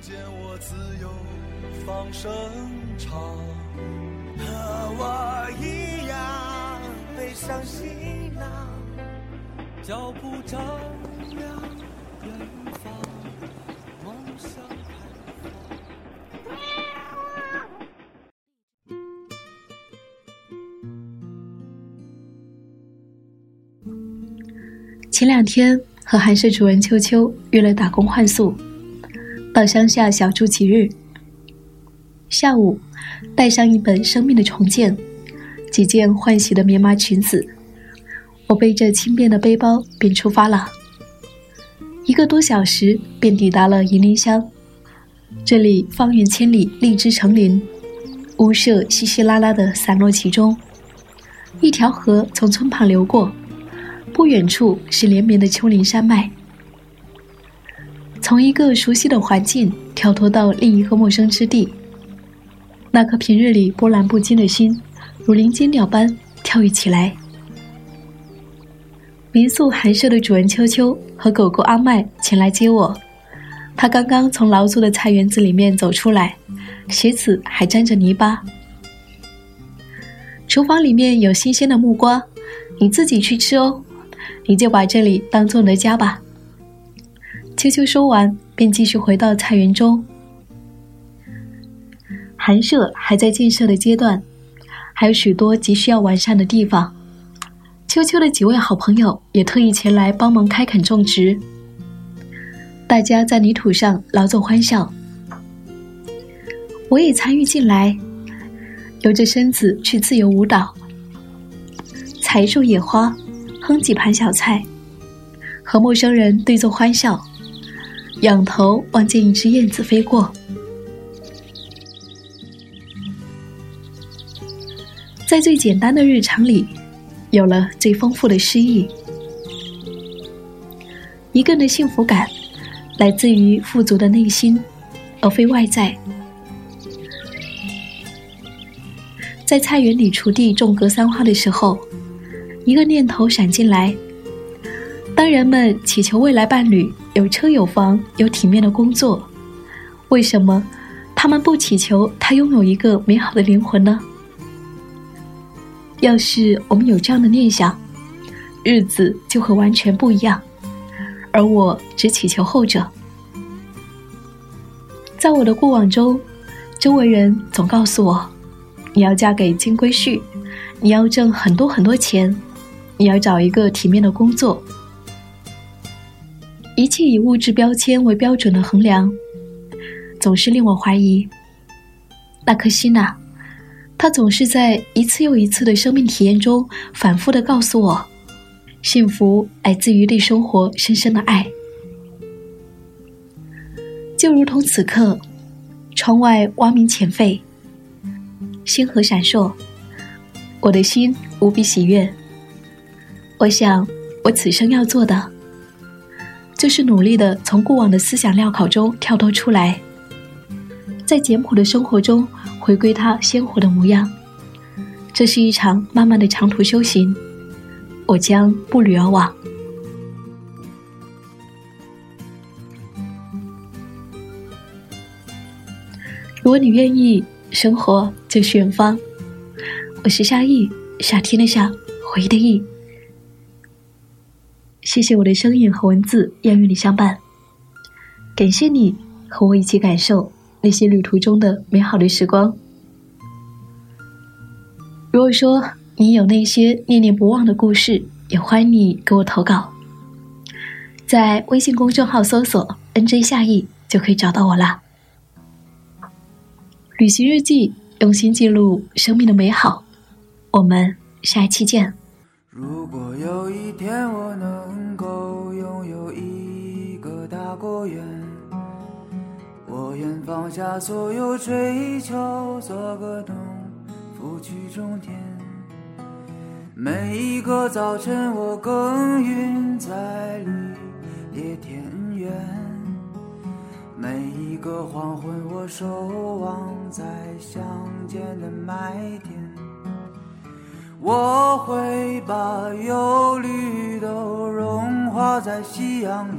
见我自由放声唱，和我一样背上行囊，脚步丈量远方，梦想开前两天和韩社主任秋秋约了打工换宿。到乡下小住几日。下午，带上一本《生命的重建》，几件换洗的棉麻裙子，我背着轻便的背包便出发了。一个多小时便抵达了银铃乡，这里方圆千里，荔枝成林，屋舍稀稀拉拉的散落其中。一条河从村旁流过，不远处是连绵的丘陵山脉。从一个熟悉的环境跳脱到另一个陌生之地，那颗平日里波澜不惊的心，如林间鸟般跳跃起来。民宿寒舍的主人秋秋和狗狗阿麦前来接我，他刚刚从劳作的菜园子里面走出来，鞋子还沾着泥巴。厨房里面有新鲜的木瓜，你自己去吃哦，你就把这里当做你的家吧。秋秋说完，便继续回到菜园中。寒舍还在建设的阶段，还有许多急需要完善的地方。秋秋的几位好朋友也特意前来帮忙开垦种植。大家在泥土上劳作欢笑，我也参与进来，由着身子去自由舞蹈，采一束野花，哼几盘小菜，和陌生人对坐欢笑。仰头望见一只燕子飞过，在最简单的日常里，有了最丰富的诗意。一个人的幸福感，来自于富足的内心，而非外在。在菜园里锄地种格桑花的时候，一个念头闪进来：当人们祈求未来伴侣。有车有房有体面的工作，为什么他们不祈求他拥有一个美好的灵魂呢？要是我们有这样的念想，日子就会完全不一样。而我只祈求后者。在我的过往中，周围人总告诉我：你要嫁给金龟婿，你要挣很多很多钱，你要找一个体面的工作。一切以物质标签为标准的衡量，总是令我怀疑。那颗心呐，它总是在一次又一次的生命体验中，反复的告诉我：幸福来自于对生活深深的爱。就如同此刻，窗外蛙鸣浅沸，星河闪烁，我的心无比喜悦。我想，我此生要做的。就是努力的从过往的思想镣铐中跳脱出来，在简朴的生活中回归它鲜活的模样。这是一场漫漫的长途修行，我将步履而往。如果你愿意，生活就是远方。我是夏意，夏天的夏，回忆的忆。谢谢我的声音和文字要与你相伴，感谢你和我一起感受那些旅途中的美好的时光。如果说你有那些念念不忘的故事，也欢迎你给我投稿，在微信公众号搜索 “nj 夏意”就可以找到我啦。旅行日记，用心记录生命的美好，我们下一期见。如果有一天我能大果园，我愿放下所有追求，做个农夫去种田。每一个早晨，我耕耘在绿野田园；每一个黄昏，我守望在乡间的麦田。我会把忧虑都融化在夕阳里，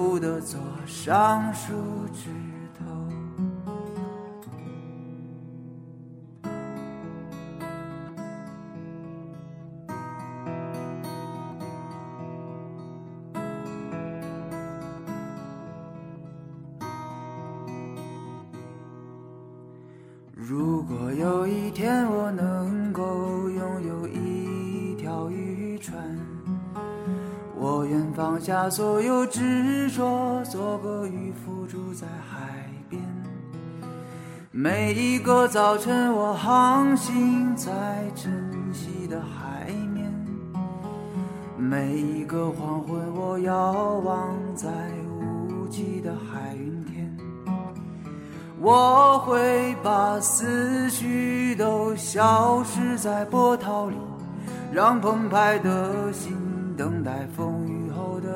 福的坐上树枝头。如果有一天我能够拥有一条渔船，愿放下所有执着，做个渔夫住在海边。每一个早晨，我航行在晨曦的海面；每一个黄昏，我遥望在无际的海云天。我会把思绪都消失在波涛里，让澎湃的心等待风雨